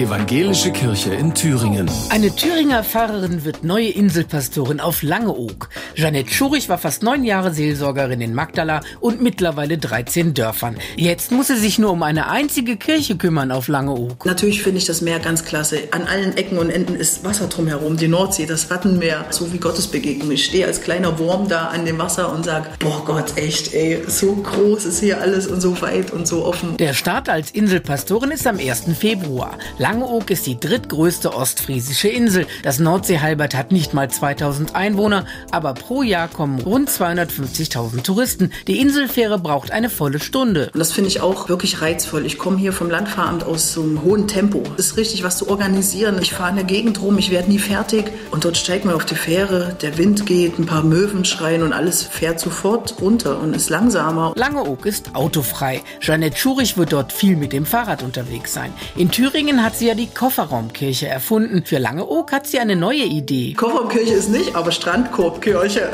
Evangelische Kirche in Thüringen. Eine Thüringer Pfarrerin wird neue Inselpastorin auf Langeoog. Jeanette Schurich war fast neun Jahre Seelsorgerin in Magdala und mittlerweile 13 Dörfern. Jetzt muss sie sich nur um eine einzige Kirche kümmern auf Langeoog. Natürlich finde ich das Meer ganz klasse. An allen Ecken und Enden ist Wasser drumherum. Die Nordsee, das Wattenmeer, so wie Gottesbegegnung. Ich stehe als kleiner Wurm da an dem Wasser und sage, boah Gott, echt, ey, so groß ist hier alles und so weit und so offen. Der Start als Inselpastorin ist am 1. Februar. Langeoog ist die drittgrößte ostfriesische Insel. Das Nordseehalbert hat nicht mal 2000 Einwohner, aber pro Jahr kommen rund 250.000 Touristen. Die Inselfähre braucht eine volle Stunde. Und das finde ich auch wirklich reizvoll. Ich komme hier vom Landfahramt aus so einem hohen Tempo. Es ist richtig was zu organisieren. Ich fahre in der Gegend rum, ich werde nie fertig. Und dort steigt man auf die Fähre, der Wind geht, ein paar Möwen schreien und alles fährt sofort runter und ist langsamer. Langeoog ist autofrei. Jeanette Schurich wird dort viel mit dem Fahrrad unterwegs sein. In Thüringen hat sie ja die Kofferraumkirche erfunden. Für Langeoog hat sie eine neue Idee. Kofferraumkirche ist nicht, aber Strandkorbkirche.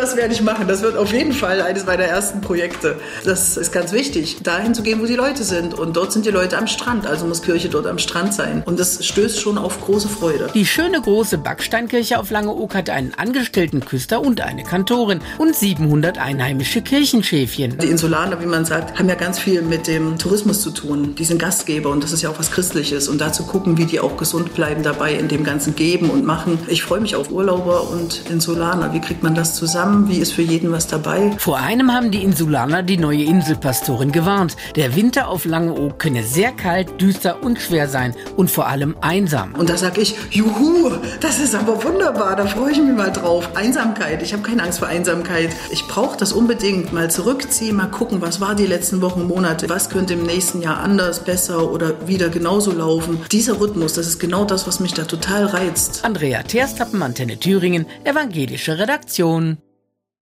Das werde ich machen. Das wird auf jeden Fall eines meiner ersten Projekte. Das ist ganz wichtig, dahin zu gehen, wo die Leute sind. Und dort sind die Leute am Strand, also muss Kirche dort am Strand sein. Und das stößt schon auf große Freude. Die schöne große Backsteinkirche auf Langeoog hat einen angestellten Küster und eine Kantorin und 700 einheimische Kirchenschäfchen. Die Insulaner, wie man sagt, haben ja ganz viel mit dem Tourismus zu tun. Die sind Gastgeber und das ist ja auch was Christliches. Und da zu gucken, wie die auch gesund bleiben dabei in dem ganzen Geben und Machen. Ich freue mich auf Urlauber und Insulaner. Wie kriegt man das zusammen? Wie ist für jeden was dabei? Vor einem haben die Insulaner die neue Inselpastorin gewarnt. Der Winter auf Langeoog könne sehr kalt, düster und schwer sein und vor allem einsam. Und da sage ich, juhu, das ist aber wunderbar, da freue ich mich mal drauf. Einsamkeit, ich habe keine Angst vor Einsamkeit. Ich brauche das unbedingt. Mal zurückziehen, mal gucken, was war die letzten Wochen, Monate, was könnte im nächsten Jahr anders, besser oder wieder genauso laufen. Dieser Rhythmus, das ist genau das, was mich da total reizt. Andrea Terstappen, Antenne Thüringen, evangelische Redaktion.